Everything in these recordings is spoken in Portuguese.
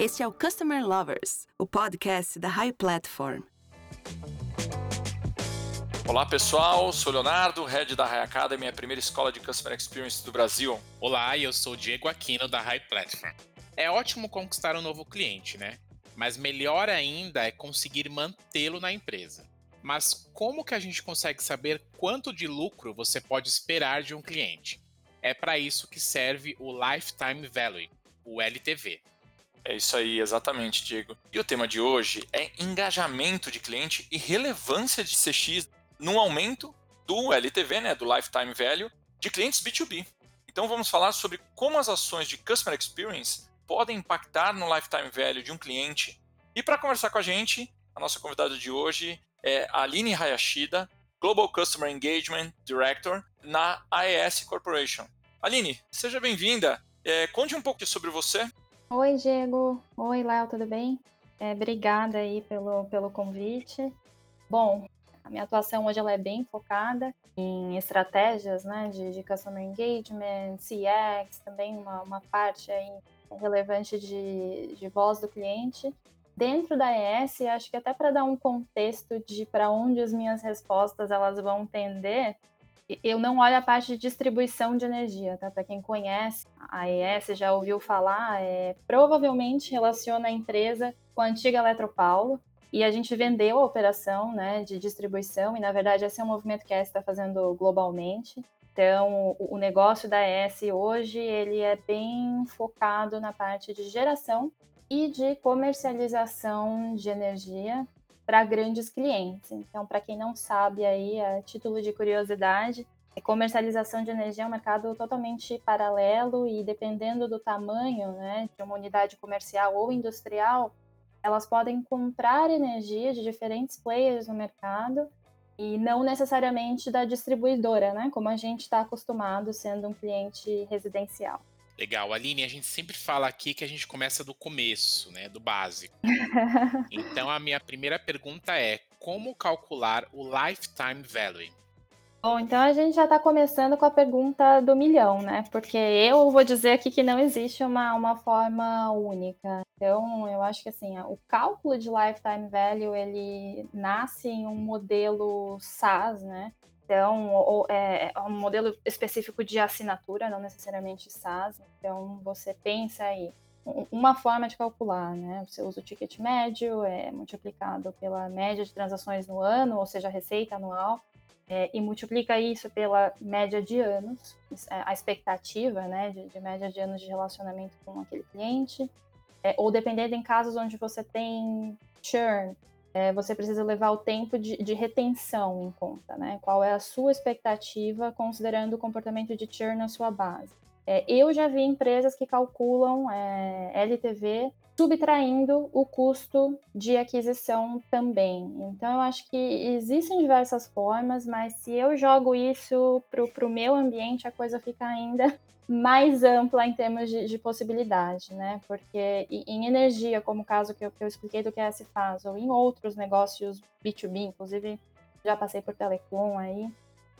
Este é o Customer Lovers, o podcast da High Platform. Olá pessoal, sou Leonardo, head da High Academy, a primeira escola de Customer Experience do Brasil. Olá, eu sou Diego Aquino da High Platform. É ótimo conquistar um novo cliente, né? Mas melhor ainda é conseguir mantê-lo na empresa. Mas como que a gente consegue saber quanto de lucro você pode esperar de um cliente? É para isso que serve o Lifetime Value, o LTV. É isso aí, exatamente, Diego. E o tema de hoje é engajamento de cliente e relevância de CX no aumento do LTV, né, do Lifetime Value, de clientes B2B. Então vamos falar sobre como as ações de Customer Experience podem impactar no Lifetime Value de um cliente. E para conversar com a gente, a nossa convidada de hoje é a Aline Hayashida, Global Customer Engagement Director na AES Corporation. Aline, seja bem-vinda. É, conte um pouco sobre você. Oi, Diego. Oi, Léo, tudo bem? É, obrigada aí pelo, pelo convite. Bom, a minha atuação hoje ela é bem focada em estratégias né, de, de Customer Engagement, CX, também uma, uma parte aí relevante de, de voz do cliente. Dentro da ES, acho que até para dar um contexto de para onde as minhas respostas elas vão tender, eu não olho a parte de distribuição de energia, tá? Para quem conhece a ES, já ouviu falar, é, provavelmente relaciona a empresa com a antiga Eletropaulo, e a gente vendeu a operação né, de distribuição, e na verdade esse é um movimento que a ES está fazendo globalmente. Então, o negócio da ES hoje, ele é bem focado na parte de geração e de comercialização de energia para grandes clientes. Então, para quem não sabe aí, a título de curiosidade, a comercialização de energia é um mercado totalmente paralelo e dependendo do tamanho, né, de uma unidade comercial ou industrial, elas podem comprar energia de diferentes players no mercado e não necessariamente da distribuidora, né? Como a gente está acostumado sendo um cliente residencial. Legal. Aline, a gente sempre fala aqui que a gente começa do começo, né? Do básico. então, a minha primeira pergunta é: como calcular o lifetime value? Bom, então a gente já está começando com a pergunta do milhão, né? Porque eu vou dizer aqui que não existe uma, uma forma única. Então, eu acho que assim, o cálculo de lifetime value ele nasce em um modelo SaaS, né? Então, ou, é, é um modelo específico de assinatura, não necessariamente SaaS. Então, você pensa aí uma forma de calcular, né? Você usa o ticket médio, é multiplicado pela média de transações no ano, ou seja, a receita anual é, e multiplica isso pela média de anos, é, a expectativa né, de, de média de anos de relacionamento com aquele cliente, é, ou dependendo em casos onde você tem churn, é, você precisa levar o tempo de, de, retenção em conta, né? Qual é a sua expectativa considerando o comportamento de churn na sua base. É, eu já vi empresas que calculam é, LTV subtraindo o custo de aquisição também. Então, eu acho que existem diversas formas, mas se eu jogo isso para o meu ambiente, a coisa fica ainda mais ampla em termos de, de possibilidade, né? Porque em energia, como o caso que eu, que eu expliquei do que faz, ou em outros negócios B2B, inclusive já passei por telecom aí,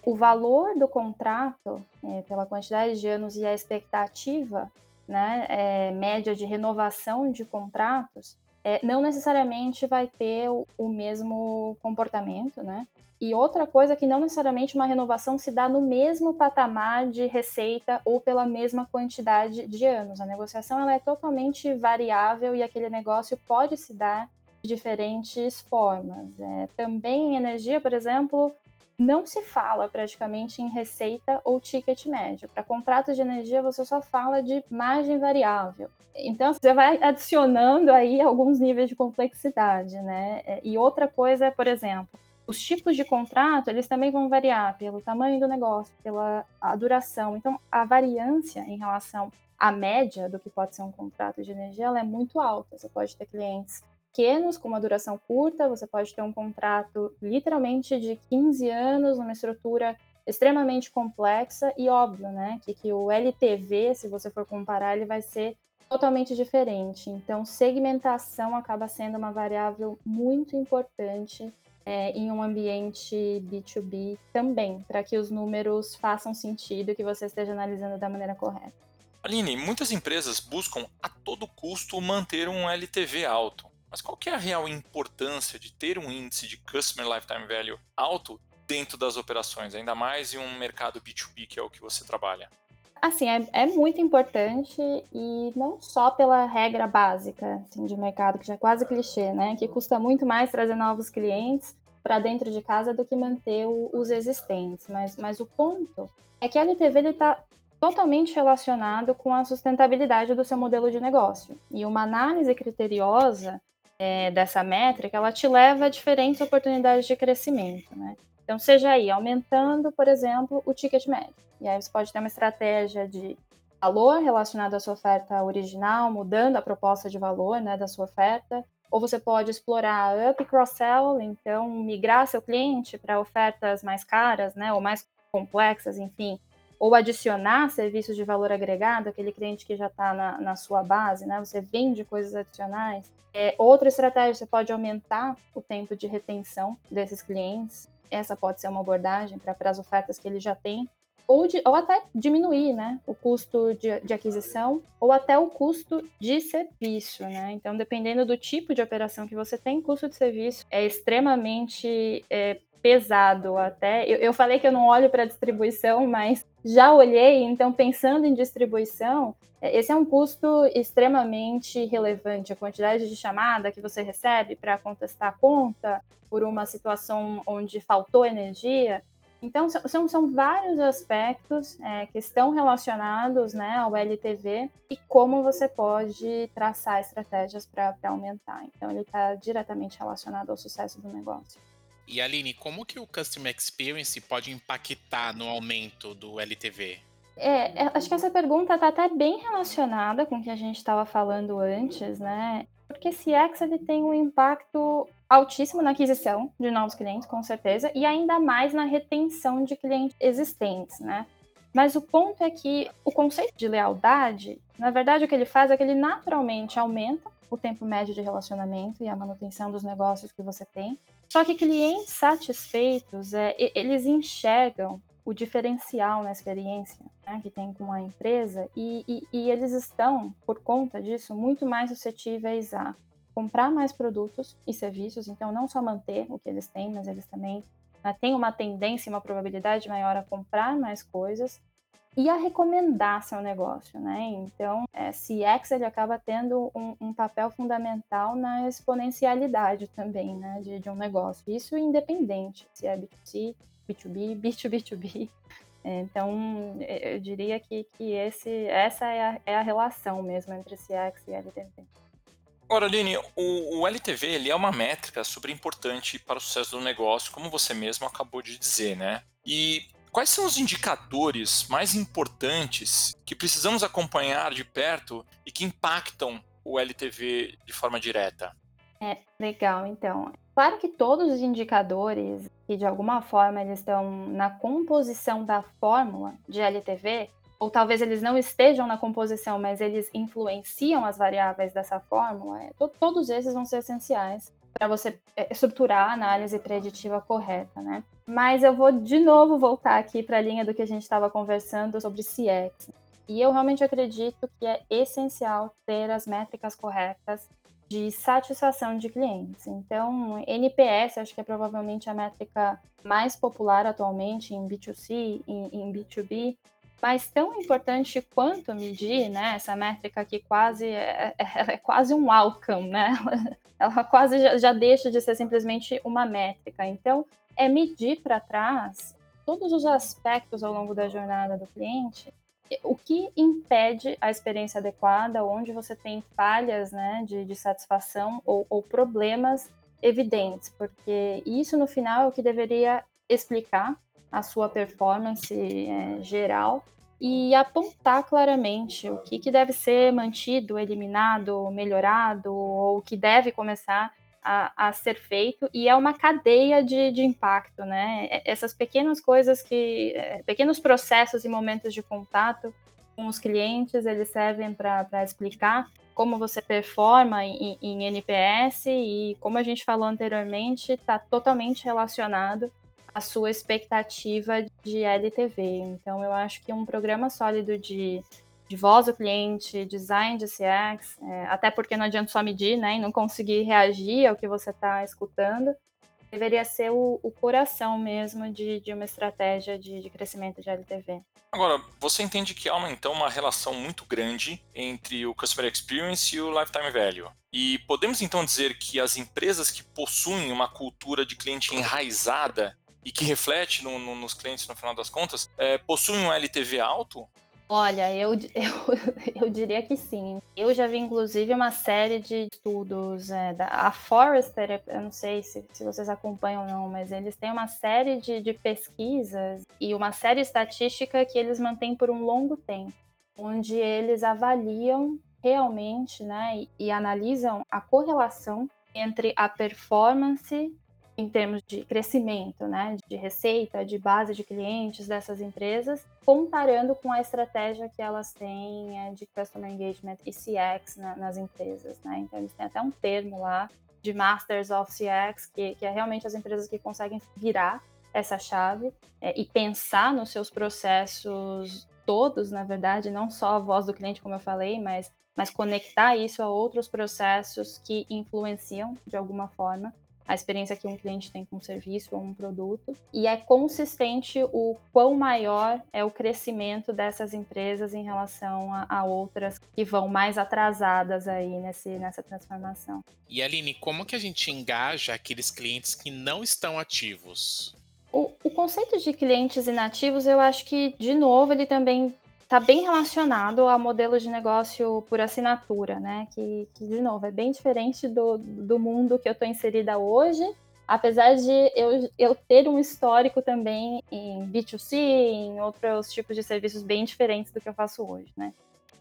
o valor do contrato, é, pela quantidade de anos e a expectativa né, é, média de renovação de contratos, é, não necessariamente vai ter o, o, mesmo comportamento, né? E outra coisa que não necessariamente uma renovação se dá no mesmo patamar de receita ou pela mesma quantidade de anos. A negociação ela é totalmente variável e aquele negócio pode se dar de diferentes formas. É, também em energia, por exemplo, não se fala praticamente em receita ou ticket médio. Para contratos de energia, você só fala de margem variável. Então, você vai adicionando aí alguns níveis de complexidade, né? É, e outra coisa é, por exemplo, os tipos de contrato, eles também vão variar pelo tamanho do negócio, pela duração. Então, a variância em relação à média do que pode ser um contrato de energia, ela é muito alta. Você pode ter clientes pequenos, com uma duração curta, você pode ter um contrato literalmente de 15 anos, uma estrutura extremamente complexa e óbvio, né, que, que o LTV, se você for comparar, ele vai ser totalmente diferente. Então, segmentação acaba sendo uma variável muito importante é, em um ambiente B2B também, para que os números façam sentido e que você esteja analisando da maneira correta. Aline, muitas empresas buscam a todo custo manter um LTV alto. Mas qual que é a real importância de ter um índice de Customer Lifetime Value alto dentro das operações, ainda mais em um mercado B2B que é o que você trabalha? Assim, é, é muito importante e não só pela regra básica assim, de mercado, que já é quase clichê, né? Que custa muito mais trazer novos clientes para dentro de casa do que manter o, os existentes. Mas, mas o ponto é que a LTV está totalmente relacionado com a sustentabilidade do seu modelo de negócio. E uma análise criteriosa é, dessa métrica, ela te leva a diferentes oportunidades de crescimento, né? Então, seja aí aumentando, por exemplo, o ticket médio. E aí você pode ter uma estratégia de valor relacionado à sua oferta original, mudando a proposta de valor né, da sua oferta. Ou você pode explorar up cross-sell, então migrar seu cliente para ofertas mais caras, né, ou mais complexas, enfim, ou adicionar serviços de valor agregado, aquele cliente que já está na, na, sua base, né? Você vende coisas adicionais. É, outra estratégia, você pode aumentar o tempo de retenção desses clientes. Essa pode ser uma abordagem para as ofertas que ele já tem. Ou, de, ou até diminuir né, o custo de, de, aquisição, ou até o custo de serviço. Né? Então, dependendo do tipo de operação que você tem, custo de serviço é extremamente é, pesado até. Eu, eu falei que eu não olho para distribuição, mas já olhei, então pensando em distribuição, é, esse é um custo extremamente relevante. A quantidade de chamada que você recebe para contestar a conta por uma situação onde faltou energia. Então, são, são vários aspectos é, que estão relacionados né, ao LTV e como você pode traçar estratégias para aumentar. Então, ele está diretamente relacionado ao sucesso do negócio. E Aline, como que o Customer Experience pode impactar no aumento do LTV? É, é, acho que essa pergunta está até bem relacionada com o que a gente estava falando antes, né? Porque CX ele tem um impacto altíssimo na aquisição de novos clientes, com certeza, e ainda mais na retenção de clientes existentes, né? Mas o ponto é que o conceito de lealdade, na verdade, o que ele faz é que ele naturalmente aumenta o tempo médio de relacionamento e a manutenção dos negócios que você tem. Só que clientes satisfeitos, é, eles enxergam o diferencial na experiência né, que tem com a empresa e, e, e, eles estão, por conta disso, muito mais suscetíveis a comprar mais produtos e serviços, então não só manter o que eles têm, mas eles também né, têm uma tendência, uma probabilidade maior a comprar mais coisas e a recomendar seu negócio, né? Então, é, CX ele acaba tendo um, um, papel fundamental na exponencialidade também, né, de, de, um negócio. Isso independente se é B2C, B2B, B2B2B. É, então, eu diria que, que esse, essa é a, é a relação mesmo entre CX e LTV. Agora, Aline, o, o, LTV ele é uma métrica super importante para o sucesso do negócio, como você mesmo acabou de dizer, né? E Quais são os indicadores mais importantes que precisamos acompanhar de perto e que impactam o LTV de forma direta? É, legal, então. Claro que todos os indicadores que de alguma forma eles estão na composição da fórmula de LTV, ou talvez eles não estejam na composição, mas eles influenciam as variáveis dessa fórmula, é, todos esses vão ser essenciais para você é, estruturar a análise preditiva correta, né? Mas eu vou de novo voltar aqui para a linha do que a gente estava conversando sobre CX. E eu realmente acredito que é essencial ter as métricas corretas de satisfação de clientes. Então, NPS acho que é provavelmente a métrica mais popular atualmente em B2C, em, em B2B, mas tão importante quanto medir, né? Essa métrica que quase é, é, é quase um outcome, né? Ela quase já, já deixa de ser simplesmente uma métrica. Então, é medir para trás todos os aspectos ao longo da jornada do cliente, o que impede a experiência adequada, onde você tem falhas né, de, de satisfação ou, ou problemas evidentes, porque isso no final é o que deveria explicar a sua performance é, geral e apontar claramente o que, que deve ser mantido, eliminado, melhorado, ou o que deve começar a, a, ser feito, e é uma cadeia de, de impacto, né? Essas pequenas coisas que. É, pequenos processos e momentos de contato com os clientes, eles servem para explicar como você performa em, em NPS e, como a gente falou anteriormente, está totalmente relacionado a sua expectativa de LTV. Então, eu acho que um programa sólido de de voz do cliente, design de CX, é, até porque não adianta só medir, né, e não conseguir reagir ao que você está escutando, deveria ser o, o coração mesmo de, de uma estratégia de, de, crescimento de LTV. Agora, você entende que há uma, então uma relação muito grande entre o Customer Experience e o Lifetime Value. E podemos então dizer que as empresas que possuem uma cultura de cliente enraizada e que reflete no, no, nos clientes no final das contas, é, possuem um LTV alto? Olha, eu, eu, eu diria que sim. Eu já vi, inclusive, uma série de estudos. É, da, a Forrester, eu não sei se, se vocês acompanham ou não, mas eles têm uma série de, de pesquisas e uma série estatística que eles mantêm por um longo tempo, onde eles avaliam realmente né, e, e analisam a correlação entre a performance em termos de crescimento, né, de receita, de base de clientes dessas empresas, comparando com a estratégia que elas têm é, de Customer Engagement e CX na, nas empresas. Né? Então, eles têm até um termo lá de Masters of CX, que, que é realmente as empresas que conseguem virar essa chave é, e pensar nos seus processos todos, na verdade, não só a voz do cliente, como eu falei, mas, mas conectar isso a outros processos que influenciam de alguma forma a experiência que um cliente tem com um serviço ou um produto, e é consistente o quão maior é o crescimento dessas empresas em relação a, a outras que vão mais atrasadas aí nesse, nessa transformação. E Aline, como que a gente engaja aqueles clientes que não estão ativos? O, o, conceito de clientes inativos, eu acho que, de novo, ele também está bem relacionado a modelos de negócio por assinatura, né? Que, que de novo, é bem diferente do, do mundo que eu estou inserida hoje, apesar de eu, eu ter um histórico também em B2C, em outros tipos de serviços bem diferentes do que eu faço hoje, né?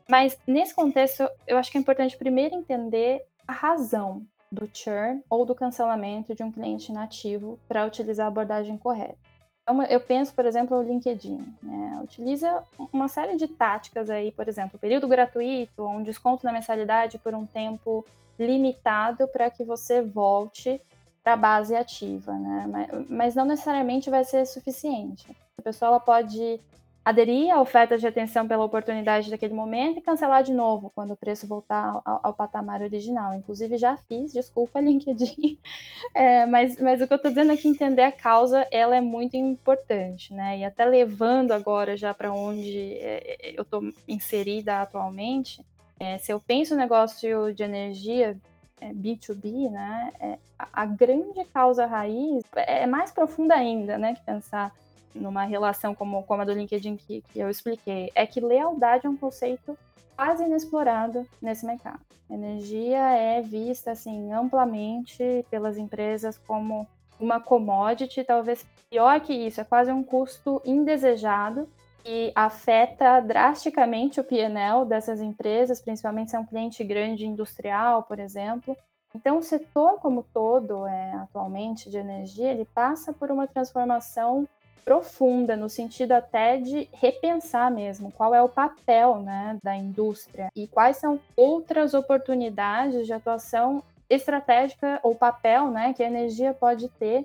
Mas nesse contexto, eu acho que é importante primeiro entender a razão do churn ou do cancelamento de um cliente inativo para utilizar a abordagem correta. Então, eu penso, por exemplo, o LinkedIn. Né? Utiliza uma série de táticas aí, por exemplo, período gratuito, um desconto na mensalidade por um tempo limitado para que você volte para a base ativa, né? Mas, mas, não necessariamente vai ser suficiente. A pessoa ela pode aderir à oferta de atenção pela oportunidade daquele momento e cancelar de novo quando o preço voltar ao, ao patamar original. Inclusive, já fiz, desculpa, LinkedIn. É, mas, mas o que eu estou dizendo é que entender a causa ela é muito importante, né? E até levando agora já para onde é, eu estou inserida atualmente, é, se eu penso no negócio de energia B2B, é, né, é, a, a grande causa raiz é mais profunda ainda, né, que pensar numa relação como, como a do LinkedIn que, que eu expliquei, é que lealdade é um conceito quase inexplorado nesse mercado. Energia é vista assim amplamente pelas empresas como uma commodity, talvez pior que isso, é quase um custo indesejado que afeta drasticamente o PNL dessas empresas, principalmente se é um cliente grande industrial, por exemplo. Então, o setor como todo, é, atualmente, de energia, ele passa por uma transformação profunda, no sentido até de repensar mesmo qual é o papel né, da indústria e quais são outras oportunidades de atuação estratégica ou papel né, que a energia pode ter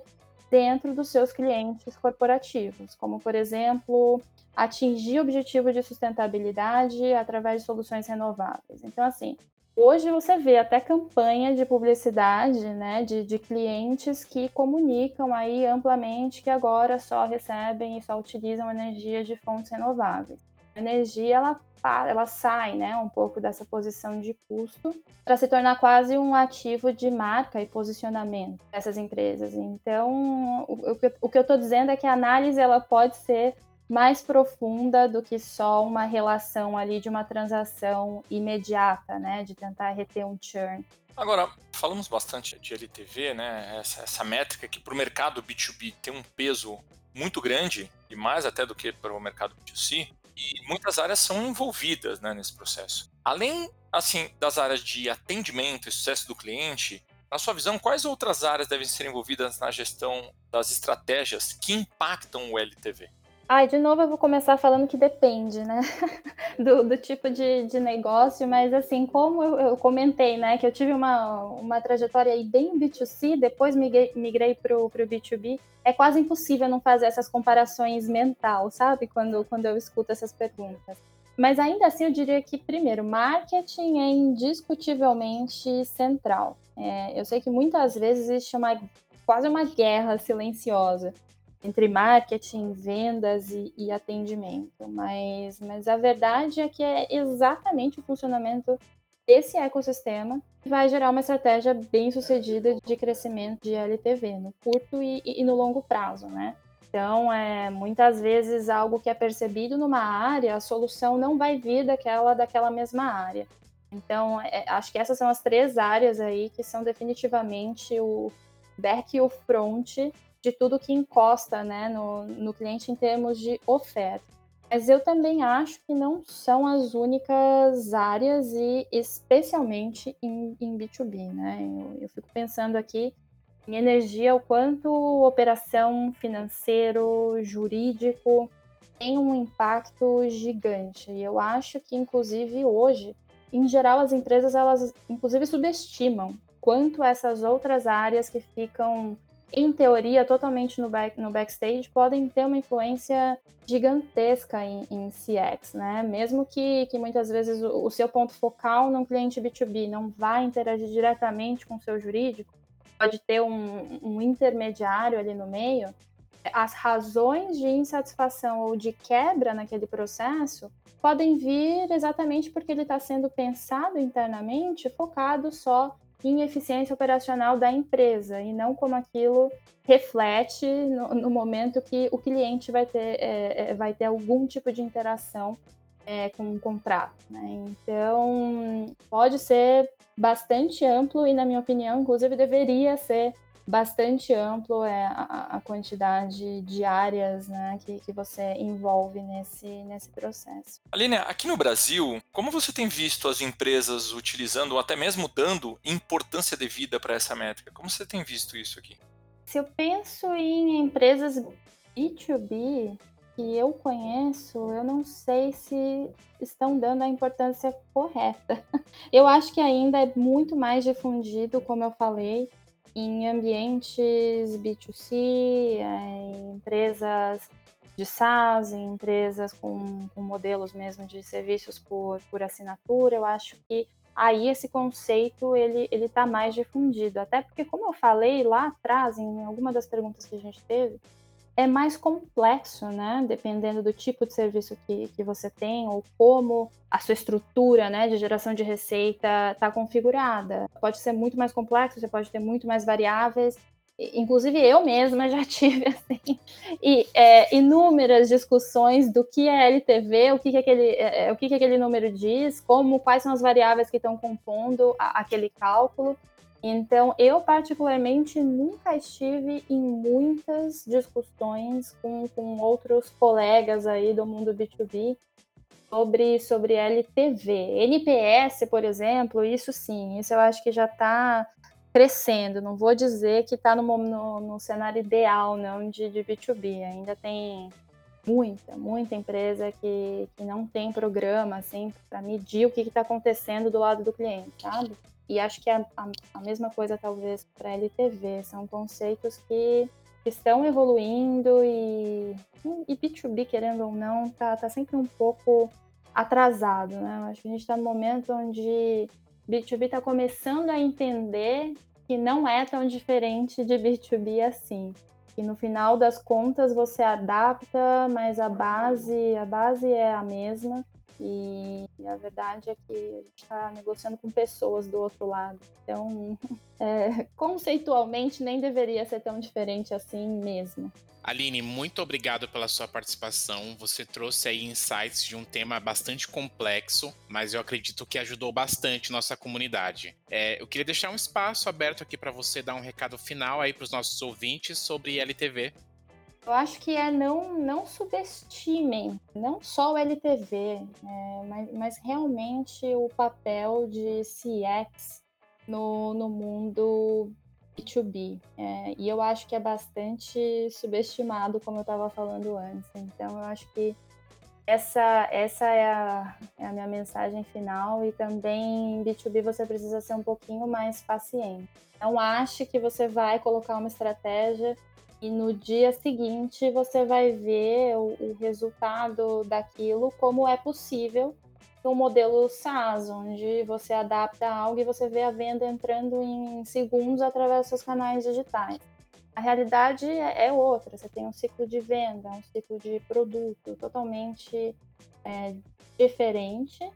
dentro dos seus clientes corporativos, como, por exemplo, atingir objetivos de sustentabilidade através de soluções renováveis. Então, assim, Hoje você vê até campanha de publicidade, né, de, de clientes que comunicam aí amplamente que agora só recebem e só utilizam energia de fontes renováveis. A energia ela, ela sai, né, um pouco dessa posição de custo para se tornar quase um ativo de marca e posicionamento dessas empresas. Então, o, o que eu estou dizendo é que a análise ela pode ser mais profunda do que só uma relação ali de uma transação imediata, né? De tentar reter um churn. Agora, falamos bastante de LTV, né? Essa, essa métrica que para o mercado B2B tem um peso muito grande, e mais até do que para o mercado B2C, e muitas áreas são envolvidas né, nesse processo. Além assim das áreas de atendimento e sucesso do cliente, na sua visão, quais outras áreas devem ser envolvidas na gestão das estratégias que impactam o LTV? Ai, de novo eu vou começar falando que depende, né, do, do tipo de, de negócio, mas assim, como eu, eu, comentei, né, que eu tive uma, uma trajetória aí bem B2C, depois migrei, para o B2B, é quase impossível não fazer essas comparações mental, sabe, quando, quando eu escuto essas perguntas. Mas ainda assim, eu diria que, primeiro, marketing é indiscutivelmente central. É, eu sei que muitas vezes existe uma, quase uma guerra silenciosa entre marketing, vendas e, e, atendimento, mas, mas a verdade é que é exatamente o funcionamento desse ecossistema que vai gerar uma estratégia bem sucedida de crescimento de LTV no curto e, e no longo prazo, né? Então, é, muitas vezes algo que é percebido numa área, a solução não vai vir daquela, daquela mesma área. Então, é, acho que essas são as três áreas aí que são definitivamente o back e o front de tudo que encosta né, no, no cliente em termos de oferta. Mas eu também acho que não são as únicas áreas, e especialmente em, em B2B. Né? Eu, eu fico pensando aqui em energia, o quanto operação financeiro, jurídico tem um impacto gigante. E eu acho que, inclusive, hoje, em geral, as empresas, elas, inclusive, subestimam quanto essas outras áreas que ficam, em teoria, totalmente no, back, no backstage, podem ter uma influência gigantesca em, em CX, né? Mesmo que, que muitas vezes o, o seu ponto focal num cliente B2B não vá interagir diretamente com o seu jurídico, pode ter um, um intermediário ali no meio, as razões de insatisfação ou de quebra naquele processo podem vir exatamente porque ele está sendo pensado internamente, focado só em eficiência operacional da empresa e não como aquilo reflete no, no momento que o cliente vai ter, é, é vai ter algum tipo de interação é, com um contrato. Né? Então, pode ser bastante amplo e, na minha opinião, inclusive deveria ser bastante amplo é, a, a quantidade de áreas né, que, que você envolve nesse, nesse processo. Aline, aqui no Brasil, como você tem visto as empresas utilizando ou até mesmo dando importância devida para essa métrica? Como você tem visto isso aqui? Se eu penso em empresas B2B, que eu conheço, eu não sei se estão dando a importância correta. Eu acho que ainda é muito mais difundido, como eu falei, em ambientes B2C, em empresas de SaaS, em empresas com, com modelos mesmo de serviços por, por assinatura. Eu acho que aí esse conceito ele ele está mais difundido, até porque como eu falei lá atrás em alguma das perguntas que a gente teve, é mais complexo, né? Dependendo do tipo de serviço que, que você tem ou como a sua estrutura né, de geração de receita está configurada. Pode ser muito mais complexo, você pode ter muito mais variáveis. Inclusive eu mesma já tive assim, e, é, inúmeras discussões do que é LTV, o que, que, aquele, é, é, o que, que aquele número diz, como quais são as variáveis que estão compondo a, aquele cálculo. Então, eu particularmente nunca estive em muitas discussões com, com outros colegas aí do mundo B2B sobre, sobre LTV. NPS, por exemplo, isso sim, isso eu acho que já está crescendo. Não vou dizer que está no, no, no, cenário ideal não de, de B2B. Ainda tem muita, muita empresa que, que não tem programa assim, para medir o que está acontecendo do lado do cliente, sabe? E acho que a, a, a mesma coisa, talvez, para a LTV. São conceitos que estão evoluindo e, e B2B, querendo ou não, tá, tá sempre um pouco atrasado, né? Acho que a gente está no momento onde B2B está começando a entender que não é tão diferente de B2B assim. E no final das contas você adapta, mas a base, a base é a mesma. E a verdade é que a gente está negociando com pessoas do outro lado. Então, é, conceitualmente, nem deveria ser tão diferente assim mesmo. Aline, muito obrigado pela sua participação. Você trouxe aí insights de um tema bastante complexo, mas eu acredito que ajudou bastante nossa comunidade. É, eu queria deixar um espaço aberto aqui para você dar um recado final aí para os nossos ouvintes sobre LTV. Eu acho que é não, não subestimem, não só o LTV, é, mas, mas realmente o papel de CX no, no mundo B2B. É, e eu acho que é bastante subestimado, como eu estava falando antes. Então, eu acho que essa, essa é, a, é a minha mensagem final. E também em B2B você precisa ser um pouquinho mais paciente. Não ache que você vai colocar uma estratégia e no dia seguinte você vai ver o, o resultado daquilo, como é possível um modelo SaaS, onde você adapta algo e você vê a venda entrando em segundos através dos seus canais digitais. A realidade é, é outra, você tem um ciclo de venda, um ciclo de produto totalmente é, diferente,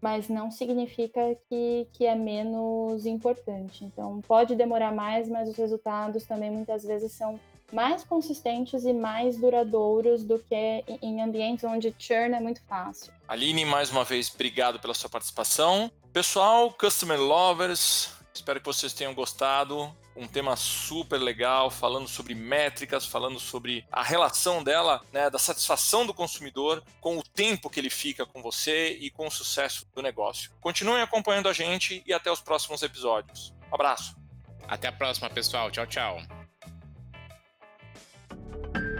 mas não significa que, que é menos importante. Então, pode demorar mais, mas os resultados também muitas vezes são mais consistentes e mais duradouros do que em ambientes onde churn é muito fácil. Aline, mais uma vez, obrigado pela sua participação. Pessoal, Customer Lovers, espero que vocês tenham gostado. Um tema super legal, falando sobre métricas, falando sobre a relação dela, né, da satisfação do consumidor com o tempo que ele fica com você e com o sucesso do negócio. Continuem acompanhando a gente e até os próximos episódios. Um abraço. Até a próxima, pessoal. Tchau, tchau.